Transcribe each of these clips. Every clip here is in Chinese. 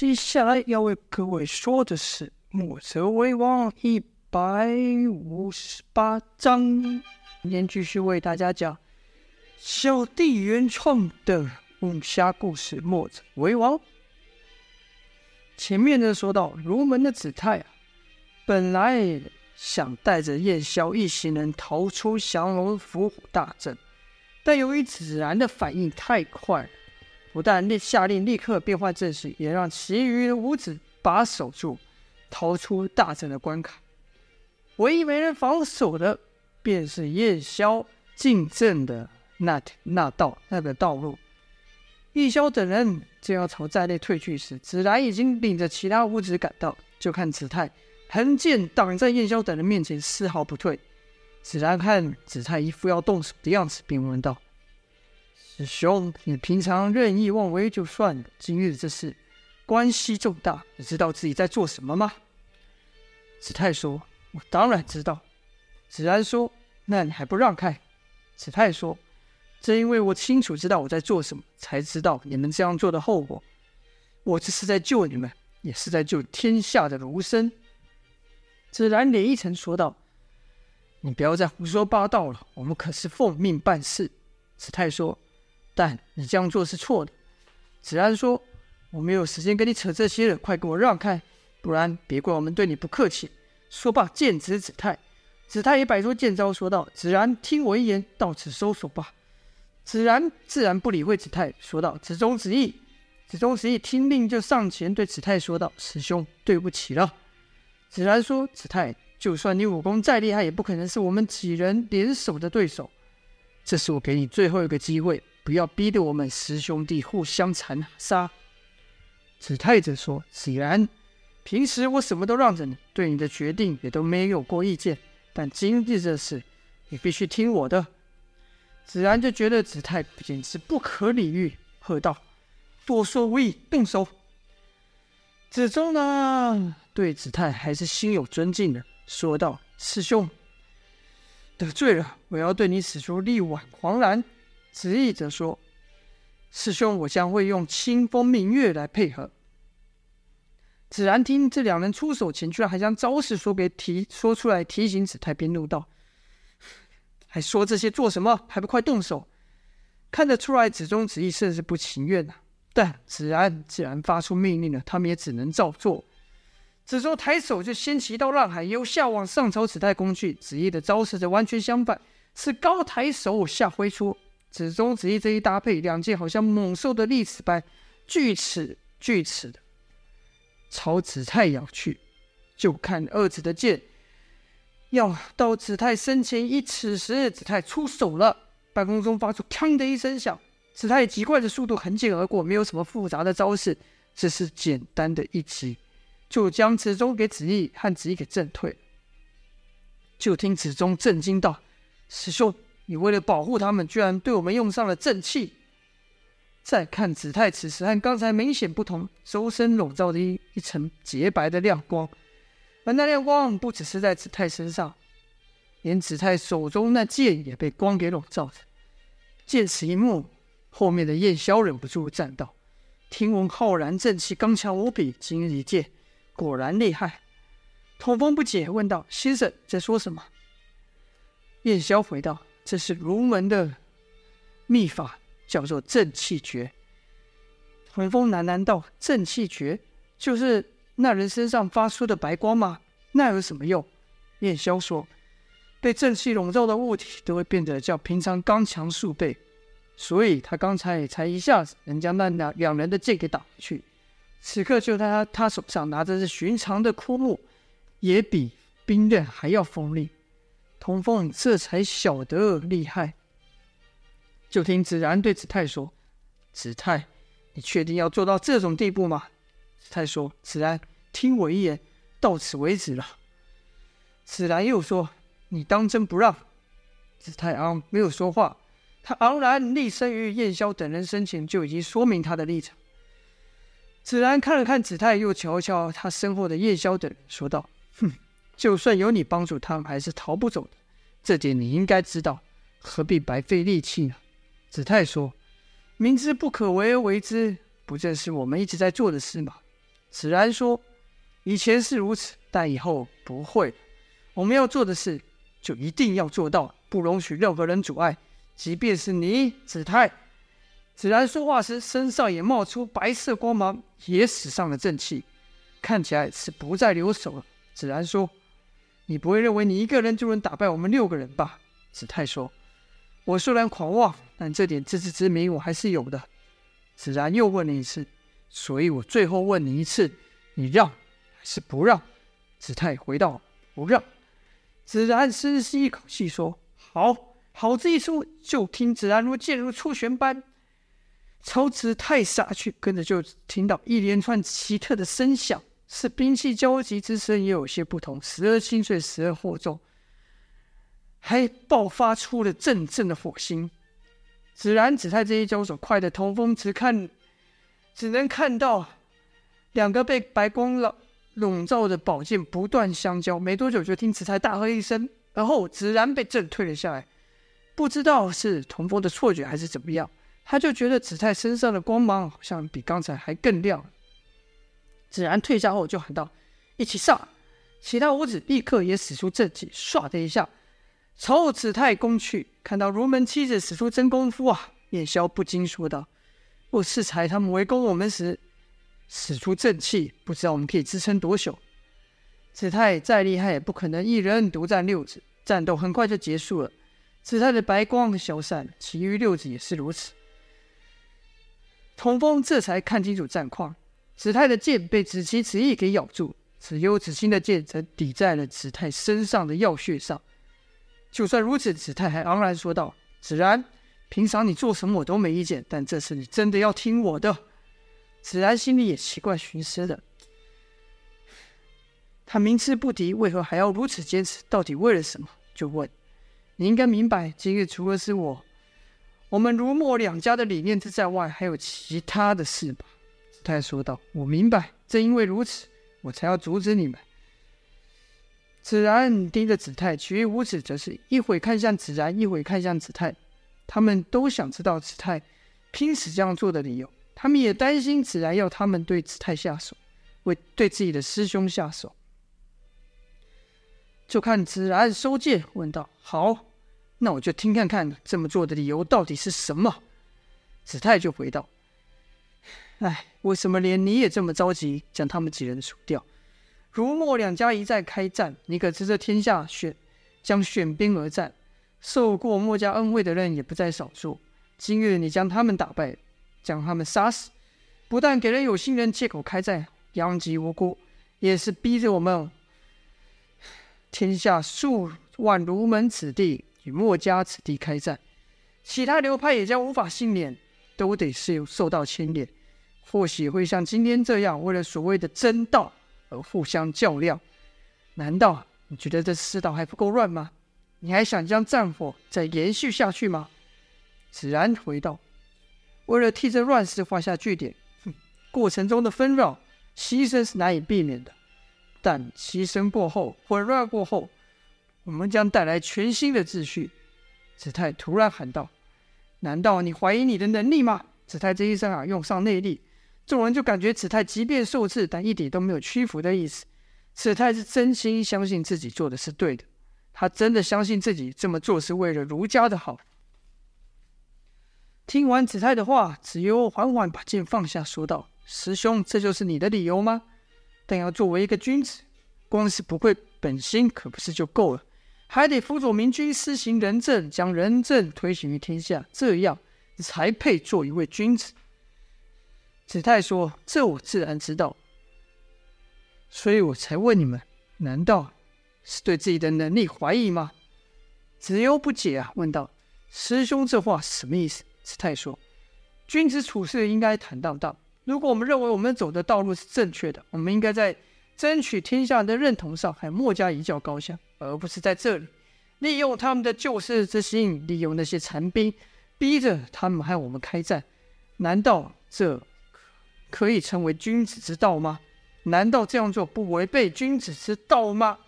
接下来要为各位说的是《墨者为王》一百五十八章，今天继续为大家讲小弟原创的武侠故事《墨者为王》。前面呢说到，儒门的子泰啊，本来想带着燕霄一行人逃出降龙伏虎大阵，但由于子然的反应太快了。不但立下令立刻变换阵势，也让其余的武子把守住，逃出大阵的关卡。唯一没人防守的，便是燕萧进阵的那那道那个道路。燕萧等人正要朝寨内退去时，子兰已经领着其他武子赶到。就看子泰横剑挡在燕萧等人面前，丝毫不退。子兰看子泰一副要动手的样子，便问道。师兄，你平常任意妄为就算了，今日这事关系重大，你知道自己在做什么吗？子泰说：“我当然知道。”子安说：“那你还不让开？”子泰说：“正因为我清楚知道我在做什么，才知道你们这样做的后果。我这是在救你们，也是在救天下的儒生。”子然脸一沉，说道：“你不要再胡说八道了，我们可是奉命办事。”子泰说。但你这样做是错的。子然说：“我没有时间跟你扯这些了，快给我让开，不然别怪我们对你不客气。”说罢，剑指子泰。子泰也摆出剑招，说道：“子然，听我一言，到此收手吧。”子然自然不理会子泰，说道：“子忠子义。”子忠子义听令，就上前对子泰说道：“师兄，对不起了。”子然说：“子泰，就算你武功再厉害，也不可能是我们几人联手的对手。这是我给你最后一个机会。”不要逼得我们师兄弟互相残杀。子泰则说：“子然，平时我什么都让着你，对你的决定也都没有过意见。但今日这事，你必须听我的。”子然就觉得子泰简直不可理喻，喝道：“多说无益，动手！”子忠呢，对子泰还是心有尊敬的，说道：“师兄得罪了，我要对你使出力挽狂澜。”子义则说：“师兄，我将会用清风明月来配合。”子然听这两人出手前，居然还将招式说给提说出来提醒子泰，便怒道：“还说这些做什么？还不快动手！”看得出来，子忠、子义甚是不情愿呐、但子然既然发出命令了，他们也只能照做。子忠抬手就掀起一道浪海，由下往上朝子泰攻去。子义的招式则完全相反，是高抬手，下挥出。子中、子义这一搭配，两剑好像猛兽的利齿般，锯齿锯齿的朝子泰咬去。就看二子的剑要到子泰身前一尺时，子泰出手了，半空中发出“锵”的一声响。子泰极快的速度横剑而过，没有什么复杂的招式，只是简单的一击，就将子中给子义和子义给震退。就听子中震惊道：“师兄！”你为了保护他们，居然对我们用上了正气。再看子泰，此时和刚才明显不同，周身笼罩着一一层洁白的亮光，而那亮光不只是在子泰身上，连子泰手中那剑也被光给笼罩着。见此一幕，后面的燕萧忍不住赞道：“听闻浩然正气刚强无比，今日一见，果然厉害。”童风不解问道：“先生在说什么？”燕萧回道。这是儒门的秘法，叫做正气诀。童风喃喃道：“正气诀就是那人身上发出的白光吗？那有什么用？”燕萧说：“被正气笼罩的物体都会变得较平常刚强数倍，所以他刚才才一下子能将那两两人的剑给挡回去。此刻就他他手上拿着是寻常的枯木，也比冰刃还要锋利。”童凤这才晓得厉害，就听子然对子泰说：“子泰，你确定要做到这种地步吗？”子泰说：“子然，听我一言，到此为止了。”子然又说：“你当真不让？”子泰昂没有说话，他昂然立身于燕霄等人身前，就已经说明他的立场。子然看了看子泰，又瞧瞧他身后的燕霄等人，说道：“哼。”就算有你帮助，他们还是逃不走的。这点你应该知道，何必白费力气呢？子泰说：“明知不可为而为之，不正是我们一直在做的事吗？”子然说：“以前是如此，但以后不会。我们要做的事，就一定要做到，不容许任何人阻碍，即便是你，子泰。”子然说话时，身上也冒出白色光芒，也使上了正气，看起来是不再留手了。子然说：“你不会认为你一个人就能打败我们六个人吧？”子泰说：“我虽然狂妄，但这点自知之明我还是有的。”子然又问了一次：“所以我最后问你一次，你让还是不让？”子泰回道：“不让。”子然深吸一口气说：“好，好这一出，就听子然如箭如出弦般。”朝子泰杀去，跟着就听到一连串奇特的声响，是兵器交击之声，也有些不同，时而清脆，时而厚重，还爆发出了阵阵的火星。子然、子泰这一交手，快得童风只看，只能看到两个被白光笼笼罩的宝剑不断相交。没多久，就听子泰大喝一声，然后子然被震退了下来。不知道是童风的错觉还是怎么样。他就觉得子泰身上的光芒好像比刚才还更亮。子然退下后就喊道：“一起上！”其他五子立刻也使出正气，唰的一下朝子泰攻去。看到如门七子使出真功夫啊，燕萧不禁说道：“若是才他们围攻我们时使出正气，不知道我们可以支撑多久。”子泰再厉害，也不可能一人独占六子。战斗很快就结束了，子泰的白光消散，其余六子也是如此。童风这才看清楚战况，子泰的剑被子期、子义给咬住，子悠、子清的剑则抵在了子泰身上的要穴上。就算如此，子泰还昂然说道：“子然，平常你做什么我都没意见，但这次你真的要听我的。”子然心里也奇怪寻思的，他明知不敌，为何还要如此坚持？到底为了什么？就问：“你应该明白，今日除了是我。”我们如墨两家的理念之在外，还有其他的事吧？子泰说道：“我明白，正因为如此，我才要阻止你们。”子然盯着子泰，其余五子则是一会看向子然，一会看向子泰，他们都想知道子泰拼死这样做的理由。他们也担心子然要他们对子泰下手，为对自己的师兄下手。就看子然收剑，问道：“好。”那我就听看看这么做的理由到底是什么。子泰就回道：“哎，为什么连你也这么着急将他们几人除掉？如墨两家一再开战，你可知这天下选将选兵而战，受过墨家恩惠的人也不在少数。今日你将他们打败，将他们杀死，不但给了有心人借口开战，殃及无辜，也是逼着我们 天下数万儒门子弟。”与墨家子弟开战，其他流派也将无法幸免，都得是受到牵连。或许会像今天这样，为了所谓的真道而互相较量。难道你觉得这世道还不够乱吗？你还想将战火再延续下去吗？子然回道：“为了替这乱世画下句点，哼，过程中的纷扰、牺牲是难以避免的。但牺牲过后，混乱过后。”我们将带来全新的秩序。”子泰突然喊道，“难道你怀疑你的能力吗？”子泰这一声啊，用上内力，众人就感觉子泰即便受刺，但一点都没有屈服的意思。子泰是真心相信自己做的是对的，他真的相信自己这么做是为了儒家的好。听完子泰的话，子悠缓缓把剑放下，说道：“师兄，这就是你的理由吗？但要作为一个君子，光是不愧本心，可不是就够了。”还得辅佐明君施行仁政，将仁政推行于天下，这样才配做一位君子。子泰说：“这我自然知道，所以我才问你们，难道是对自己的能力怀疑吗？”子悠不解啊，问道：“师兄这话什么意思？”子泰说：“君子处事应该坦荡荡。如果我们认为我们走的道路是正确的，我们应该在争取天下人的认同上，和墨家一较高下。”而不是在这里利用他们的救世之心，利用那些残兵，逼着他们和我们开战。难道这可以称为君子之道吗？难道这样做不违背君子之道吗？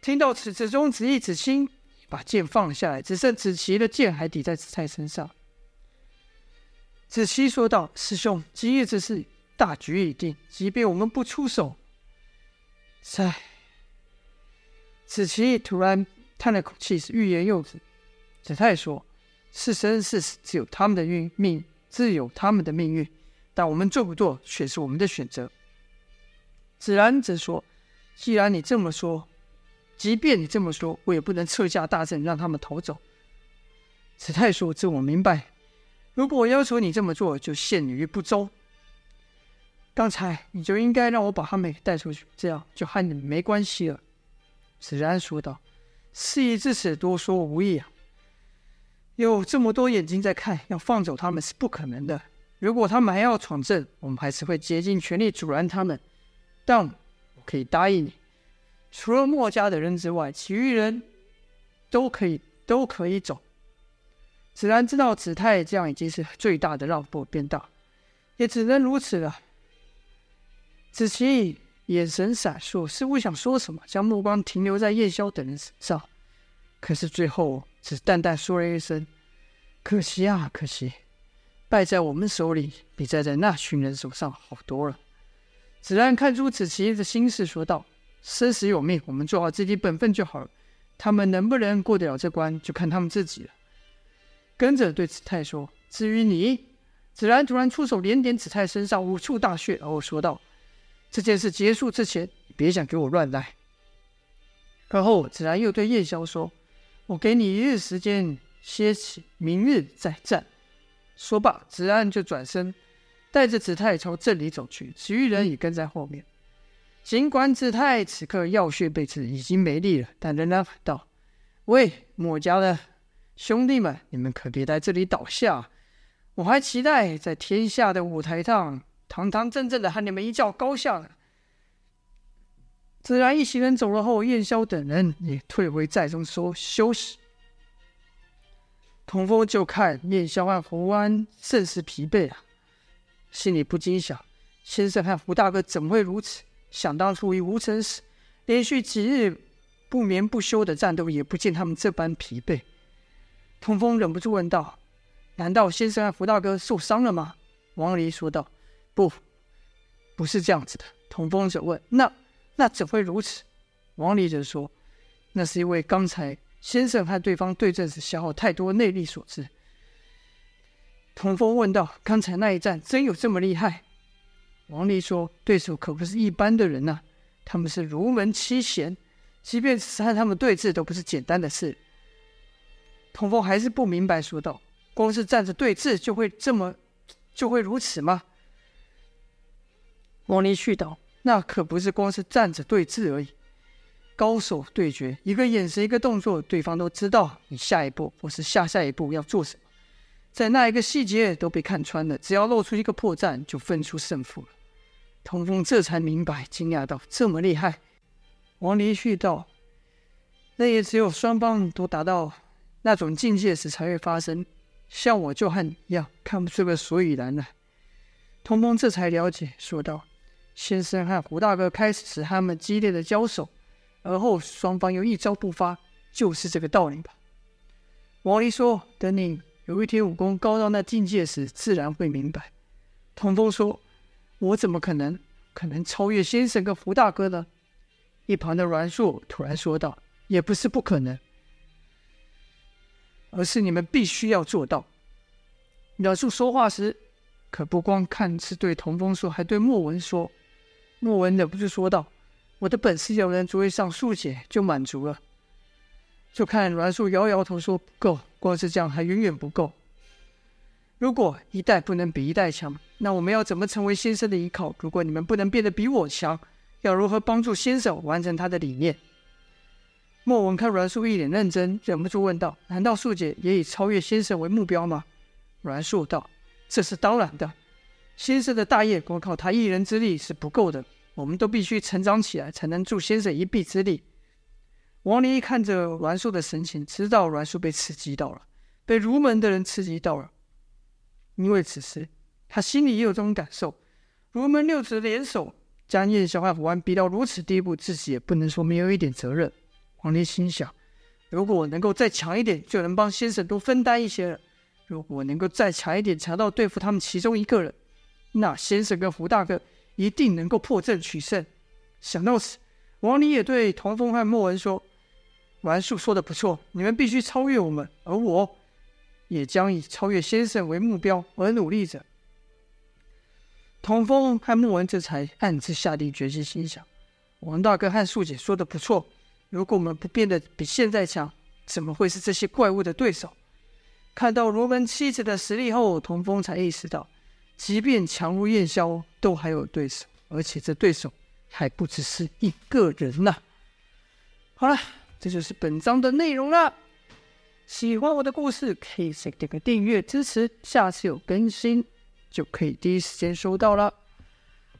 听到此，子中、子义、子清把剑放下来，只剩子期的剑还抵在子泰身上。子期说道：“师兄，今日之事大局已定，即便我们不出手，唉。子期突然叹了口气，是欲言又止。子泰说：“是生是死，只有他们的运命，自有他们的命运。但我们做不做，却是我们的选择。”子然则说：“既然你这么说，即便你这么说，我也不能撤下大阵，让他们逃走。”子泰说：“这我明白。如果我要求你这么做，就陷你于不忠。刚才你就应该让我把他们带出去，这样就和你们没关系了。”子然说道：“事已至此，多说无益啊。有这么多眼睛在看，要放走他们是不可能的。如果他们还要闯阵，我们还是会竭尽全力阻拦他们。但我可以答应你，除了墨家的人之外，其余人都可以都可以走。”子然知道子泰这样已经是最大的让步，便道：“也只能如此了。”子期。眼神闪烁，似乎想说什么，将目光停留在叶萧等人身上，可是最后只淡淡说了一声：“可惜啊，可惜，败在我们手里，比败在那群人手上好多了。”子然看出子琪的心事，说道：“生死有命，我们做好自己本分就好了。他们能不能过得了这关，就看他们自己了。”跟着对子泰说：“至于你。”子然突然出手，连点子泰身上五处大穴，然后说道。这件事结束之前，你别想给我乱来。而后，子然又对叶萧说：“我给你一日时间歇息，明日再战。”说罢，子安就转身，带着子泰朝镇里走去，其余人也跟在后面。尽管子泰此刻药穴被刺，已经没力了，但仍然喊道：“喂，墨家的兄弟们，你们可别在这里倒下！我还期待在天下的舞台上。”堂堂正正的和你们一较高下呢。子然一行人走了后，燕萧等人也退回寨中说休息。童风就看面相和胡安甚是疲惫啊，心里不禁想：先生和胡大哥怎会如此？想当初于吴城时，连续几日不眠不休的战斗，也不见他们这般疲惫。童风忍不住问道：“难道先生和胡大哥受伤了吗？”王离说道。不，不是这样子的。童风则问：“那那怎会如此？”王离则说：“那是因为刚才先生和对方对阵时消耗太多内力所致。”童风问道：“刚才那一战真有这么厉害？”王离说：“对手可不是一般的人呐、啊，他们是儒门七贤，即便是和他们对峙都不是简单的事。”童风还是不明白，说道：“光是站着对峙就会这么就会如此吗？”王离絮道：“那可不是光是站着对峙而已，高手对决，一个眼神，一个动作，对方都知道你下一步或是下下一步要做什么，在那一个细节都被看穿了，只要露出一个破绽，就分出胜负了。”童风这才明白，惊讶道：“这么厉害？”王离絮道：“那也只有双方都达到那种境界时才会发生，像我就和你一样，看不出个所以然来。”童风这才了解，说道。先生和胡大哥开始时他们激烈的交手，而后双方又一招不发，就是这个道理吧。王离说：“等你有一天武功高到那境界时，自然会明白。”童风说：“我怎么可能可能超越先生跟胡大哥呢？”一旁的阮硕突然说道：“也不是不可能，而是你们必须要做到。”阮硕说话时，可不光看是对童风说，还对莫文说。莫文忍不住说道：“我的本事有人足以上数节就满足了。”就看阮树摇摇头说：“不够，光是这样还远远不够。如果一代不能比一代强，那我们要怎么成为先生的依靠？如果你们不能变得比我强，要如何帮助先生完成他的理念？”莫文看阮树一脸认真，忍不住问道：“难道数节也以超越先生为目标吗？”阮树道：“这是当然的。”先生的大业，光靠他一人之力是不够的，我们都必须成长起来，才能助先生一臂之力。王离看着栾树的神情，知道栾树被刺激到了，被儒门的人刺激到了。因为此时他心里也有这种感受：儒门六子联手将燕萧和胡安逼到如此地步，自己也不能说没有一点责任。王林心想：如果我能够再强一点，就能帮先生多分担一些了。如果我能够再强一点，强到对付他们其中一个人。那先生跟胡大哥一定能够破阵取胜。想到此，王林也对童风和莫文说：“丸树说的不错，你们必须超越我们，而我也将以超越先生为目标而努力着。”童风和莫文这才暗自下定决心，心想：“王大哥和素姐说的不错，如果我们不变得比现在强，怎么会是这些怪物的对手？”看到罗门妻子的实力后，童风才意识到，即便强如燕萧，都还有对手，而且这对手还不只是一个人呢、啊。好了，这就是本章的内容了。喜欢我的故事，可以先点个订阅支持，下次有更新就可以第一时间收到了。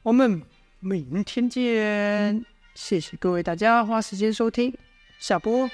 我们明天见，谢谢各位大家花时间收听，下播。